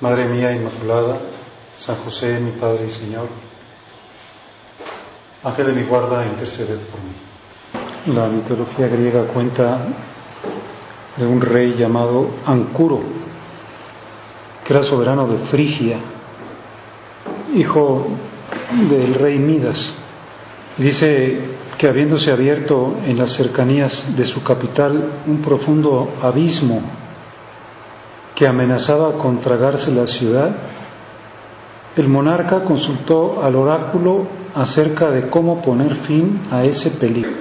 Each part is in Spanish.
Madre mía Inmaculada, San José, mi Padre y Señor, Ángel de mi guarda, intercede por mí. La mitología griega cuenta de un rey llamado Ancuro, que era soberano de Frigia, hijo del rey Midas. Dice que habiéndose abierto en las cercanías de su capital un profundo abismo que amenazaba con tragarse la ciudad, el monarca consultó al oráculo acerca de cómo poner fin a ese peligro.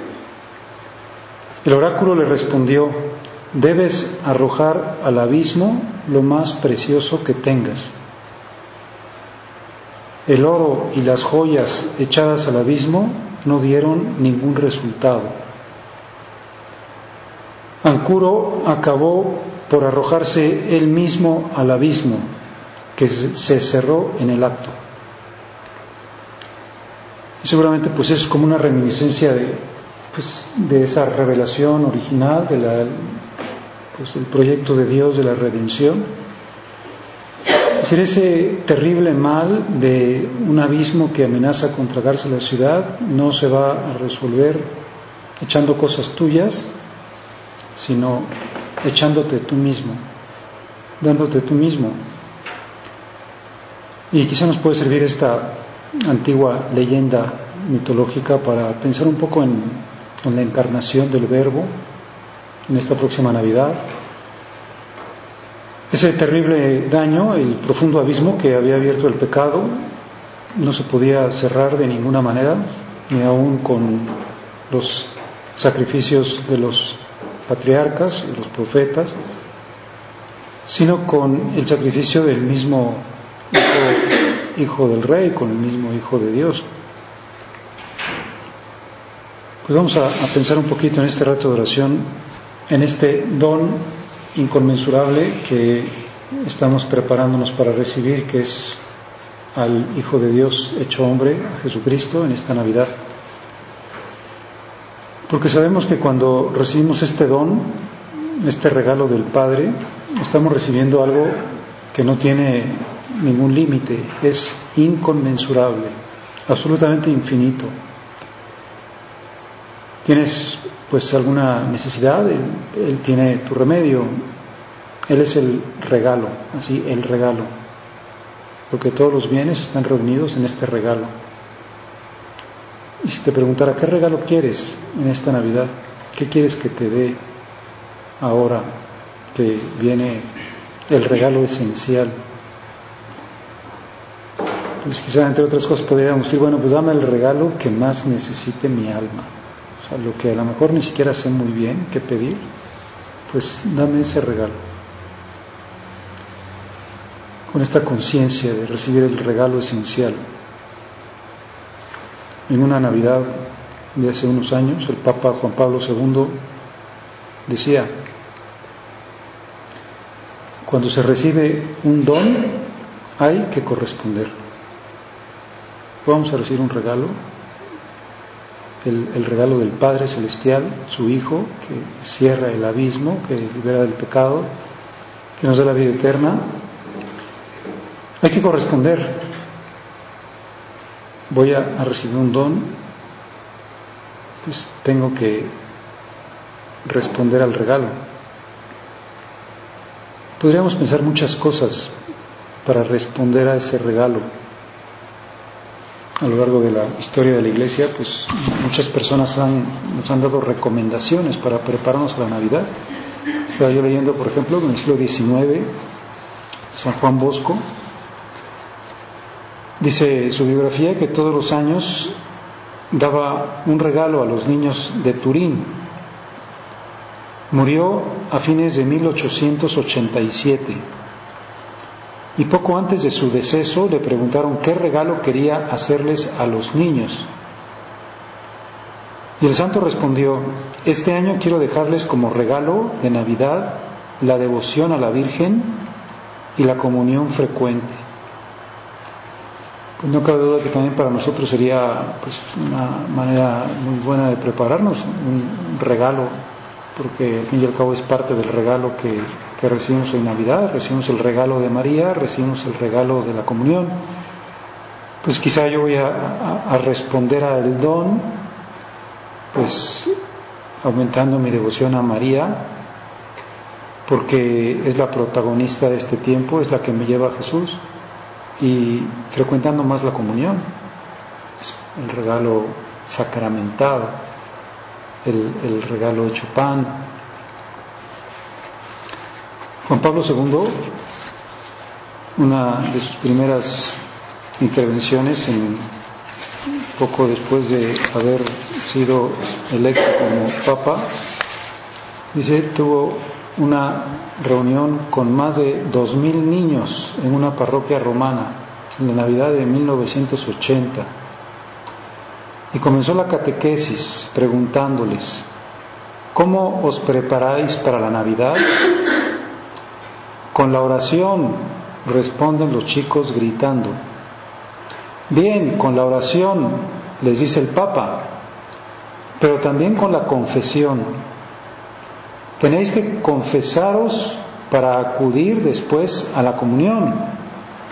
El oráculo le respondió, debes arrojar al abismo lo más precioso que tengas. El oro y las joyas echadas al abismo no dieron ningún resultado. Ancuro acabó por arrojarse él mismo al abismo que se cerró en el acto. Y seguramente pues es como una reminiscencia de, pues, de esa revelación original pues, del proyecto de Dios de la redención decir, ese terrible mal de un abismo que amenaza con tragarse la ciudad no se va a resolver echando cosas tuyas, sino echándote tú mismo, dándote tú mismo. Y quizá nos puede servir esta antigua leyenda mitológica para pensar un poco en, la encarnación del Verbo en esta próxima Navidad ese terrible daño, el profundo abismo que había abierto el pecado, no se podía cerrar de ninguna manera, ni aun con los sacrificios de los patriarcas y los profetas, sino con el sacrificio del mismo hijo, del rey, con el mismo hijo de Dios. Pues vamos a, a pensar un poquito en este rato de oración, en este don inconmensurable que estamos preparándonos para recibir, que es al Hijo de Dios hecho hombre, a Jesucristo, en esta Navidad. Porque sabemos que cuando recibimos este don, este regalo del Padre, estamos recibiendo algo que no tiene ningún límite, es inconmensurable, absolutamente infinito. Tienes pues alguna necesidad, él, tiene tu remedio, Él es el regalo, así, el regalo, porque todos los bienes están reunidos en este regalo. Y si te preguntara, ¿qué regalo quieres en esta Navidad? ¿Qué quieres que te dé ahora que viene el regalo esencial? Pues quizá entre otras cosas podríamos decir, bueno, pues dame el regalo que más necesite mi alma lo que a lo mejor ni siquiera sé muy bien qué pedir, pues dame ese regalo. Con esta conciencia de recibir el regalo esencial. En una Navidad de hace unos años, el Papa Juan Pablo II decía, cuando se recibe un don, hay que corresponder. Vamos a recibir un regalo, el, regalo del Padre Celestial, su Hijo, que cierra el abismo, que libera del pecado, que nos da la vida eterna. Hay que corresponder. Voy a, recibir un don, pues tengo que responder al regalo. Podríamos pensar muchas cosas para responder a ese regalo a lo largo de la historia de la Iglesia, pues muchas personas nos han dado recomendaciones para prepararnos a la Navidad. Estaba yo leyendo, por ejemplo, en el siglo XIX, San Juan Bosco, dice su biografía que todos los años daba un regalo a los niños de Turín. Murió a fines de 1887 y poco antes de su deceso le preguntaron qué regalo quería hacerles a los niños. Y el santo respondió, este año quiero dejarles como regalo de Navidad la devoción a la Virgen y la comunión frecuente. Pues no cabe duda que también para nosotros sería pues, una manera muy buena de prepararnos, un regalo porque al fin y al cabo es parte del regalo que, recibimos en Navidad, recibimos el regalo de María, recibimos el regalo de la comunión. Pues quizá yo voy a, a responder al don, pues aumentando mi devoción a María, porque es la protagonista de este tiempo, es la que me lleva a Jesús, y frecuentando más la comunión, el regalo sacramentado el, regalo hecho pan. Juan Pablo II, una de sus primeras intervenciones, en, poco después de haber sido electo como papa, dice, tuvo una reunión con más de dos mil niños en una parroquia romana en la Navidad de 1980 y comenzó la catequesis preguntándoles, ¿cómo os preparáis para la Navidad? Con la oración, responden los chicos gritando. Bien, con la oración, les dice el Papa, pero también con la confesión. Tenéis que confesaros para acudir después a la comunión.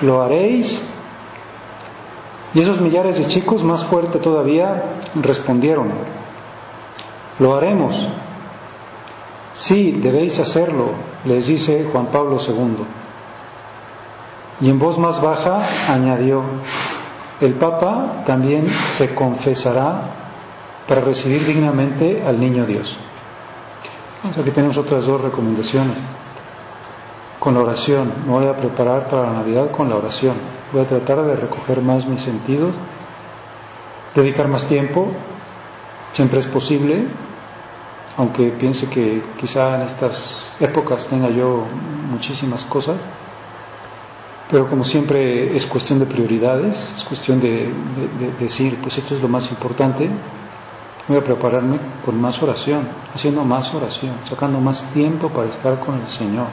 ¿Lo haréis? Y esos millares de chicos, más fuerte todavía, respondieron, lo haremos. Sí, debéis hacerlo, les dice Juan Pablo II. Y en voz más baja añadió, el Papa también se confesará para recibir dignamente al niño Dios. Aquí tenemos otras dos recomendaciones con la oración. Me voy a preparar para la Navidad con la oración. Voy a tratar de recoger más mis sentidos, dedicar más tiempo, siempre es posible, aunque piense que quizá en estas épocas tenga yo muchísimas cosas, pero como siempre es cuestión de prioridades, es cuestión de, de decir, pues esto es lo más importante, voy a prepararme con más oración, haciendo más oración, sacando más tiempo para estar con el Señor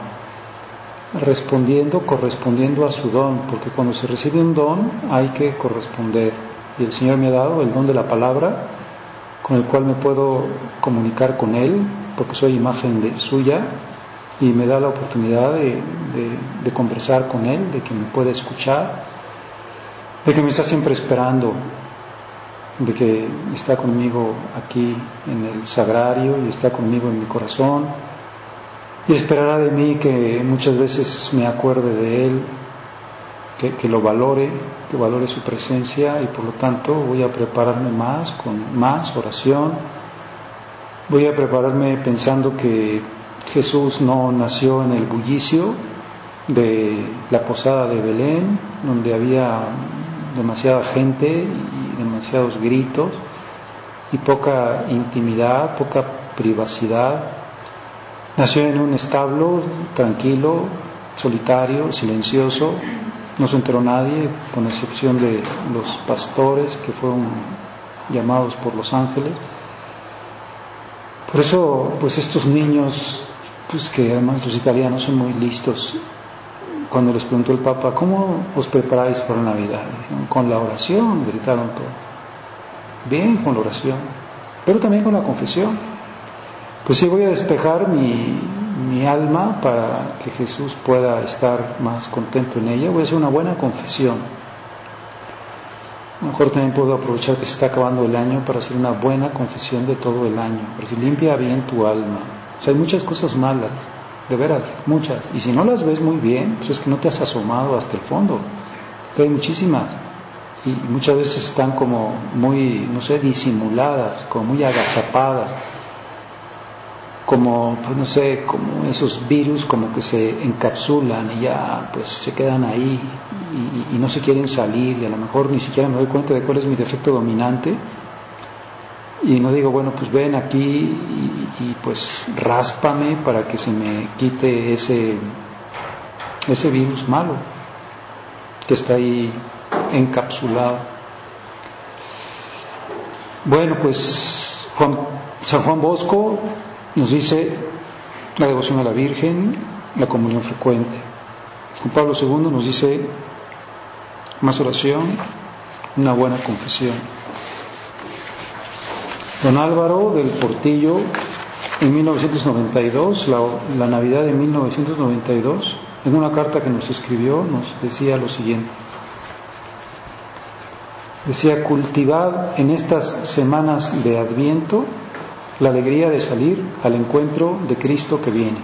respondiendo, correspondiendo a su don, porque cuando se recibe un don hay que corresponder. Y el Señor me ha dado el don de la palabra, con el cual me puedo comunicar con Él, porque soy imagen de suya, y me da la oportunidad de, de conversar con Él, de que me pueda escuchar, de que me está siempre esperando, de que está conmigo aquí en el sagrario y está conmigo en mi corazón y esperará de mí que muchas veces me acuerde de Él, que, lo valore, que valore su presencia y por lo tanto voy a prepararme más con más oración. Voy a prepararme pensando que Jesús no nació en el bullicio de la posada de Belén, donde había demasiada gente demasiados gritos y poca intimidad, poca privacidad Nació en un establo tranquilo, solitario, silencioso, no se enteró nadie, con excepción de los pastores que fueron llamados por los ángeles. Por eso, pues estos niños, pues que además los italianos son muy listos, cuando les preguntó el Papa, ¿cómo os preparáis para Navidad? con la oración, gritaron todos. Bien, con la oración, pero también con la confesión. Pues sí, voy a despejar mi, mi alma para que Jesús pueda estar más contento en ella. Voy a hacer una buena confesión. A lo mejor también puedo aprovechar que se está acabando el año para hacer una buena confesión de todo el año. Si limpia bien tu alma. O sea, hay muchas cosas malas, de veras, muchas. Y si no las ves muy bien, pues es que no te has asomado hasta el fondo. hay muchísimas. Y muchas veces están como muy, no sé, disimuladas, como muy agazapadas como, pues no sé, como esos virus como que se encapsulan y ya pues se quedan ahí y, no se quieren salir y a lo mejor ni siquiera me doy cuenta de cuál es mi defecto dominante y no digo, bueno, pues ven aquí y, pues ráspame para que se me quite ese, ese virus malo que está ahí encapsulado. Bueno, pues Juan, San Juan Bosco nos dice la devoción a la Virgen, la comunión frecuente. Juan Pablo II nos dice más oración, una buena confesión. Don Álvaro del Portillo, en 1992, la, la Navidad de 1992, en una carta que nos escribió, nos decía lo siguiente. Decía, cultivad en estas semanas de Adviento la alegría de salir al encuentro de Cristo que viene.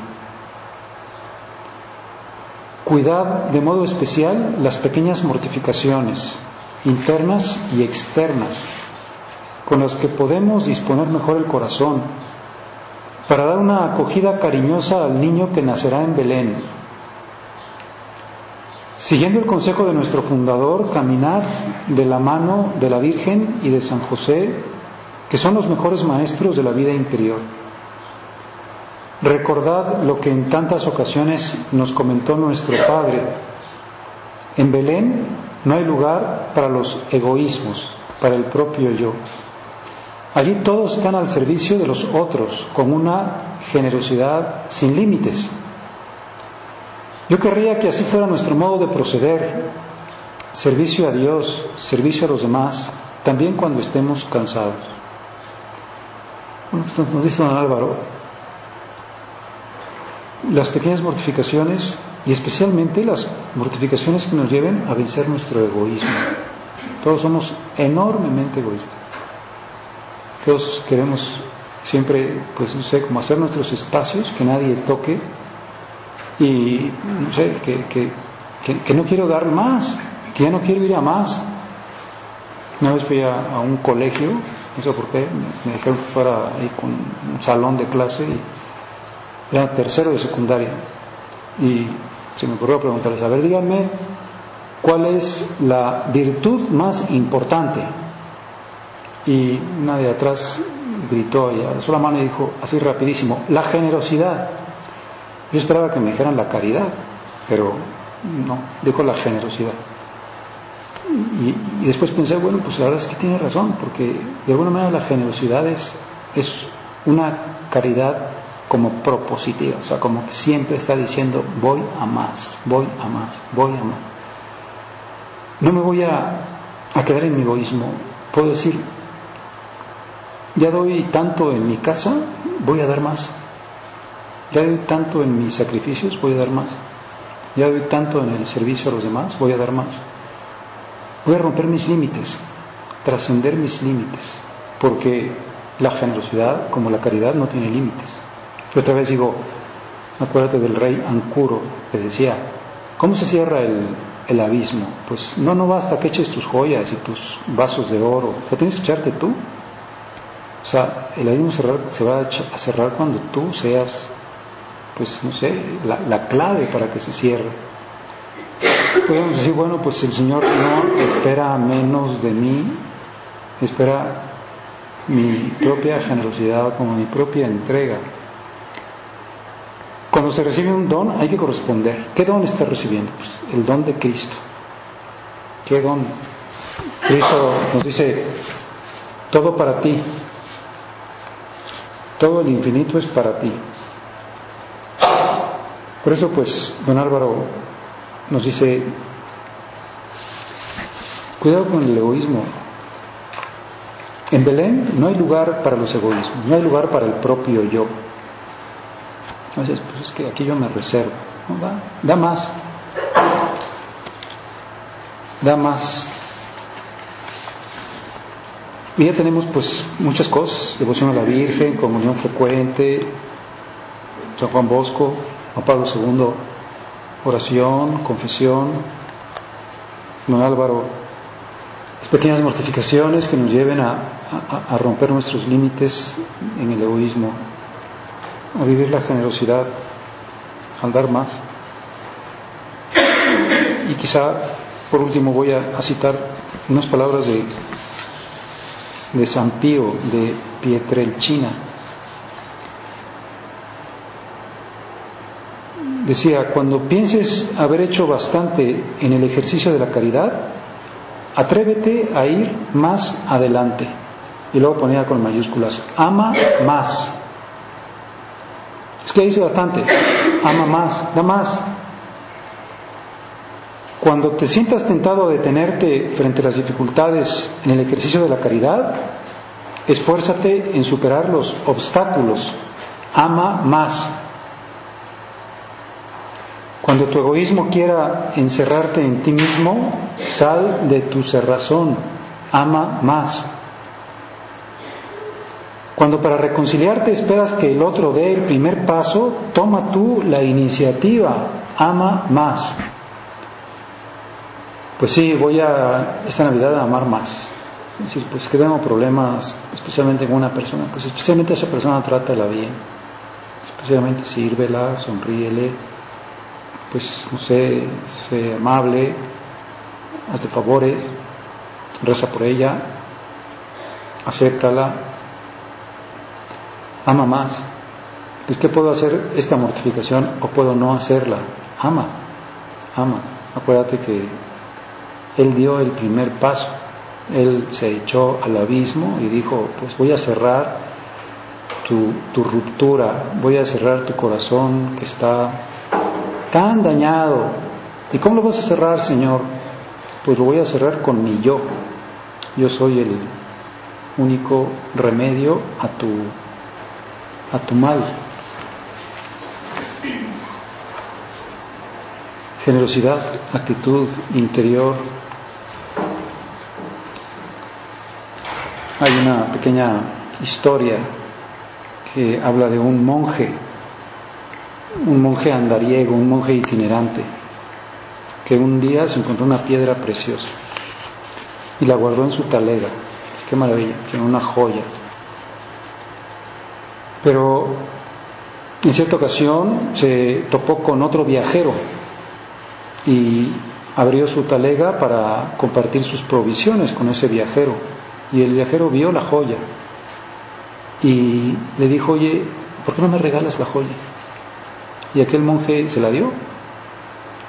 Cuidad de modo especial las pequeñas mortificaciones, internas y externas, con las que podemos disponer mejor el corazón, para dar una acogida cariñosa al niño que nacerá en Belén. Siguiendo el consejo de nuestro fundador, caminar de la mano de la Virgen y de San José, que son los mejores maestros de la vida interior. Recordad lo que en tantas ocasiones nos comentó nuestro Padre. En Belén no hay lugar para los egoísmos, para el propio yo. Allí todos están al servicio de los otros, con una generosidad sin límites. Yo querría que así fuera nuestro modo de proceder, servicio a Dios, servicio a los demás, también cuando estemos cansados. Bueno, pues nos dice don Álvaro, las pequeñas mortificaciones y especialmente las mortificaciones que nos lleven a vencer nuestro egoísmo. Todos somos enormemente egoístas. Todos queremos siempre, pues no sé, como hacer nuestros espacios, que nadie toque y no sé, que, que, no quiero dar más, que ya no quiero ir a más. Una vez fui a, un colegio, no sé por qué, me dijeron que fuera ahí con un salón de clase y era tercero de secundaria. Y se me ocurrió preguntarles, a ver, díganme, ¿cuál es la virtud más importante? Y una de atrás gritó y alzó la mano y dijo así rapidísimo, la generosidad. Yo esperaba que me dijeran la caridad, pero no, dijo la generosidad. Y, después pensé, bueno, pues la verdad es que tiene razón, porque de alguna manera la generosidad es, es una caridad como propositiva, o sea, como que siempre está diciendo voy a más, voy a más, voy a más. No me voy a, a quedar en mi egoísmo, puedo decir, ya doy tanto en mi casa, voy a dar más. Ya doy tanto en mis sacrificios, voy a dar más. Ya doy tanto en el servicio a los demás, voy a dar más. Voy a romper mis límites, trascender mis límites, porque la generosidad, como la caridad, no tiene límites. Yo otra vez digo, acuérdate del rey Ancuro, que decía, ¿cómo se cierra el, abismo? Pues no, no basta que eches tus joyas y tus vasos de oro, lo tienes que echarte tú. O sea, el abismo se va a cerrar cuando tú seas, pues no sé, la, la clave para que se cierre podemos decir, bueno, pues el Señor no espera menos de mí, espera mi propia generosidad como mi propia entrega. Cuando se recibe un don hay que corresponder. ¿Qué don está recibiendo? Pues el don de Cristo. ¿Qué don? Cristo nos dice, todo para ti. Todo el infinito es para ti. Por eso, pues, don Álvaro nos dice, cuidado con el egoísmo. En Belén no hay lugar para los egoísmos, no hay lugar para el propio yo. Entonces, pues es que aquí yo me reservo. Da, da más. Da más. Y ya tenemos pues muchas cosas, devoción a la Virgen, comunión frecuente, San Juan Bosco, Juan Pablo II, oración, confesión, don Álvaro, las pequeñas mortificaciones que nos lleven a, romper nuestros límites en el egoísmo, a vivir la generosidad, al dar más. Y quizá, por último, voy a, citar unas palabras de, de San Pío de Pietrelcina. Decía, cuando pienses haber hecho bastante en el ejercicio de la caridad, atrévete a ir más adelante. Y luego ponía con mayúsculas, ama más. Es que hice bastante, ama más, da más. Cuando te sientas tentado a detenerte frente a las dificultades en el ejercicio de la caridad, esfuérzate en superar los obstáculos, ama más. Cuando tu egoísmo quiera encerrarte en ti mismo, sal de tu cerrazón, ama más. Cuando para reconciliarte esperas que el otro dé el primer paso, toma tú la iniciativa, ama más. Pues sí, voy a esta Navidad a amar más. Es decir, pues que tengo problemas, especialmente con una persona, pues especialmente esa persona trátala bien, especialmente sírvela, sonríele, pues no sé, sé amable, hazle favores, reza por ella, acéptala, ama más. Es que puedo hacer esta mortificación o puedo no hacerla. Ama, ama. Acuérdate que Él dio el primer paso. Él se echó al abismo y dijo, pues voy a cerrar tu, tu ruptura, voy a cerrar tu corazón que está tan dañado. ¿Y cómo lo vas a cerrar, Señor? Pues lo voy a cerrar con mi yo. Yo soy el único remedio a tu mal. Generosidad, actitud interior. Hay una pequeña historia que habla de un monje un monje andariego, un monje itinerante, que un día se encontró una piedra preciosa y la guardó en su talega. Qué maravilla, tiene una joya. Pero en cierta ocasión se topó con otro viajero y abrió su talega para compartir sus provisiones con ese viajero. Y el viajero vio la joya y le dijo, oye, ¿por qué no me regalas la joya? Y aquel monje se la dio,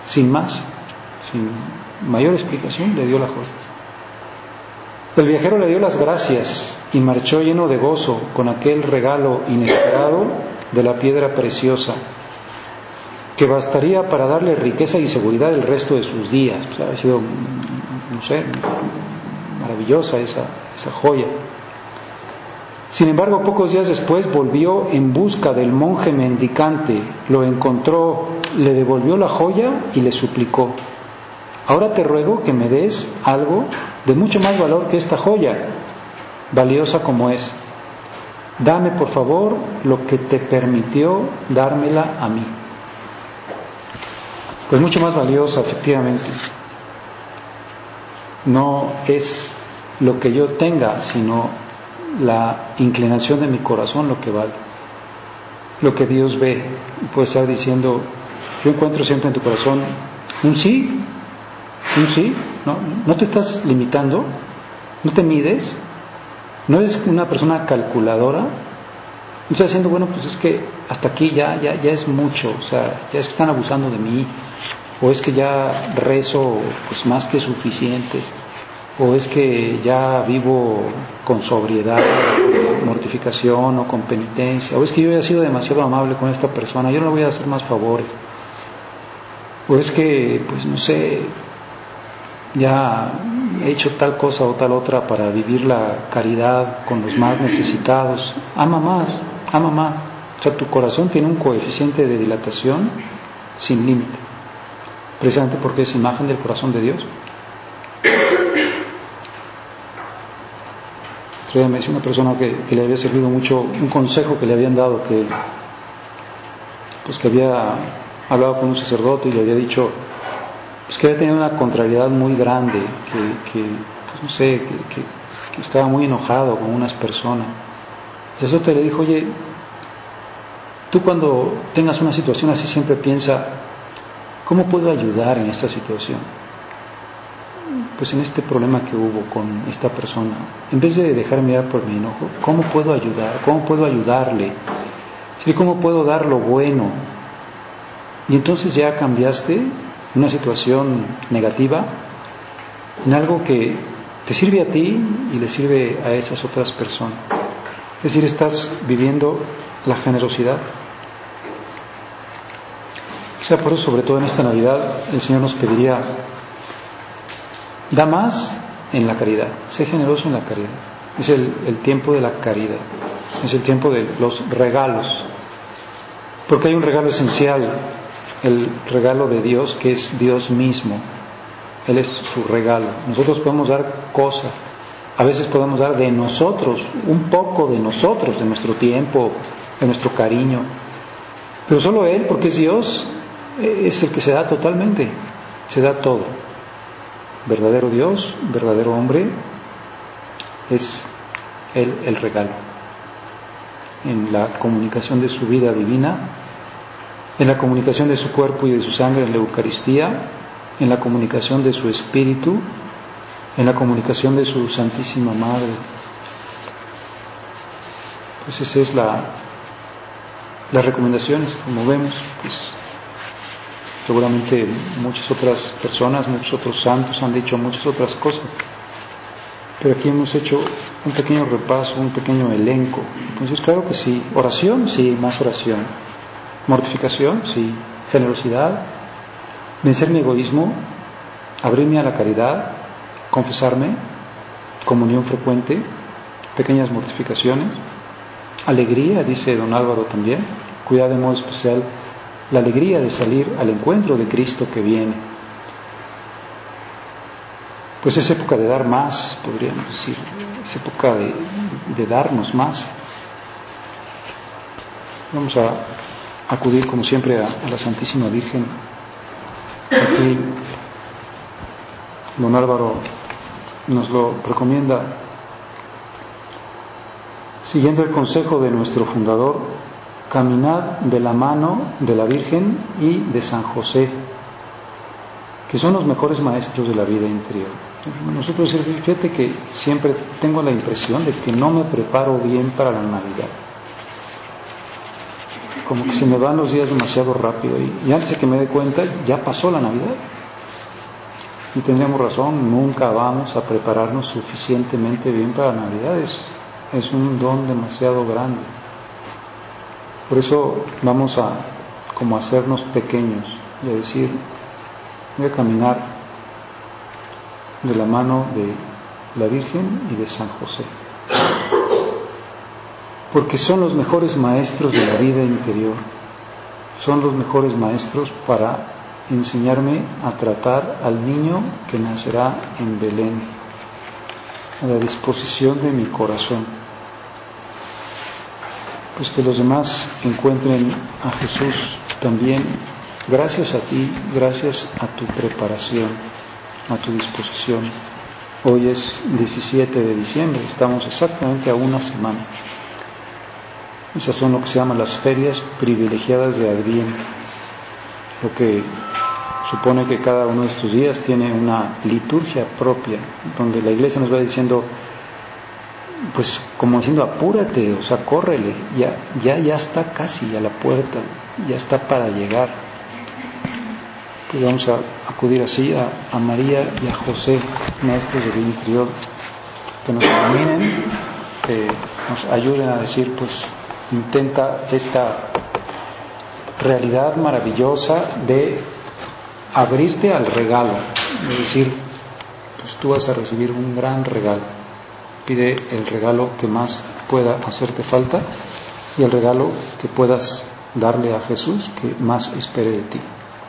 sin más, sin mayor explicación, le dio la joya. El viajero le dio las gracias y marchó lleno de gozo con aquel regalo inesperado de la piedra preciosa, que bastaría para darle riqueza y seguridad el resto de sus días. ha sido, no sé, maravillosa esa, esa joya. Sin embargo, pocos días después volvió en busca del monje mendicante, lo encontró, le devolvió la joya y le suplicó, ahora te ruego que me des algo de mucho más valor que esta joya, valiosa como es. Dame, por favor, lo que te permitió dármela a mí. Pues mucho más valiosa, efectivamente. No es lo que yo tenga, sino la inclinación de mi corazón lo que vale, lo que Dios ve. Puede estar diciendo, yo encuentro siempre en tu corazón un sí, un sí, no, no te estás limitando, no te mides, no eres una persona calculadora, no estás diciendo, bueno, pues es que hasta aquí ya, ya, ya es mucho, o sea, ya es que están abusando de mí, o es que ya rezo pues más que suficiente, o es que ya vivo con sobriedad, mortificación o con penitencia, o es que yo he sido demasiado amable con esta persona, yo no le voy a hacer más favores, o es que, pues no sé, ya he hecho tal cosa o tal otra para vivir la caridad con los más necesitados, ama más, ama más, o sea, tu corazón tiene un coeficiente de dilatación sin límite, precisamente porque es imagen del corazón de Dios. me decía una persona que, le había servido mucho un consejo que le habían dado, que pues que había hablado con un sacerdote y le había dicho pues que había tenido una contrariedad muy grande, que, pues no sé, que, estaba muy enojado con unas personas. El sacerdote le dijo, oye, tú cuando tengas una situación así siempre piensa, ¿cómo puedo ayudar en esta situación? pues en este problema que hubo con esta persona, en vez de dejarme dar por mi enojo, ¿cómo puedo ayudar? ¿Cómo puedo ayudarle? ¿Y cómo puedo dar lo bueno? Y entonces ya cambiaste una situación negativa en algo que te sirve a ti y le sirve a esas otras personas. Es decir, estás viviendo la generosidad. Por eso, sobre todo en esta Navidad, el Señor nos pediría, da más en la caridad, sé generoso en la caridad. Es el, el tiempo de la caridad, es el tiempo de los regalos. Porque hay un regalo esencial, el regalo de Dios, que es Dios mismo. Él es su regalo. Nosotros podemos dar cosas, a veces podemos dar de nosotros, un poco de nosotros, de nuestro tiempo, de nuestro cariño. Pero solo Él, porque es Dios, es el que se da totalmente, se da todo. Verdadero Dios, verdadero hombre, es Él el regalo. En la comunicación de su vida divina, en la comunicación de su cuerpo y de su sangre en la Eucaristía, en la comunicación de su espíritu, en la comunicación de su Santísima Madre. Esa es la, las recomendaciones, como vemos, pues seguramente muchas otras personas, muchos otros santos han dicho muchas otras cosas, pero aquí hemos hecho un pequeño repaso, un pequeño elenco. Entonces, claro que sí, oración, sí, más oración. Mortificación, sí. Generosidad, vencer mi egoísmo, abrirme a la caridad, confesarme, comunión frecuente, pequeñas mortificaciones, alegría, dice don Álvaro también, cuidar de modo especial la alegría de salir al encuentro de Cristo que viene. Pues es época de dar más, podríamos decir, es época de, darnos más. Vamos a acudir como siempre a la Santísima Virgen Aquí don Álvaro nos lo recomienda siguiendo el consejo de nuestro fundador, caminar de la mano de la Virgen y de San José, que son los mejores maestros de la vida interior. Nosotros, fíjate que siempre tengo la impresión de que no me preparo bien para la Navidad como que se me van los días demasiado rápido y, antes de que me dé cuenta ya pasó la Navidad. Y tendríamos razón, nunca vamos a prepararnos suficientemente bien para la Navidad, es, es un don demasiado grande. Por eso vamos a como hacernos pequeños y a decir, voy a caminar de la mano de la Virgen y de San José porque son los mejores maestros de la vida interior, son los mejores maestros para enseñarme a tratar al niño que nacerá en Belén, a la disposición de mi corazón. Pues que los demás encuentren a Jesús también gracias a ti, gracias a tu preparación, a tu disposición. Hoy es 17 de diciembre, estamos exactamente a una semana. Esas son lo que se llaman las ferias privilegiadas de Adviento, lo que supone que cada uno de estos días tiene una liturgia propia, donde la iglesia nos va diciendo, pues como diciendo, apúrate, o sea, córrele, ya, ya, ya está casi a la puerta, ya está para llegar. Pues vamos a acudir así a, a María y a José, maestros del interior, que nos iluminen, que nos ayuden a decir, pues, intenta esta realidad maravillosa de abrirte al regalo, es decir, pues tú vas a recibir un gran regalo. Pide el regalo que más pueda hacerte falta y el regalo que puedas darle a Jesús que más espere de ti.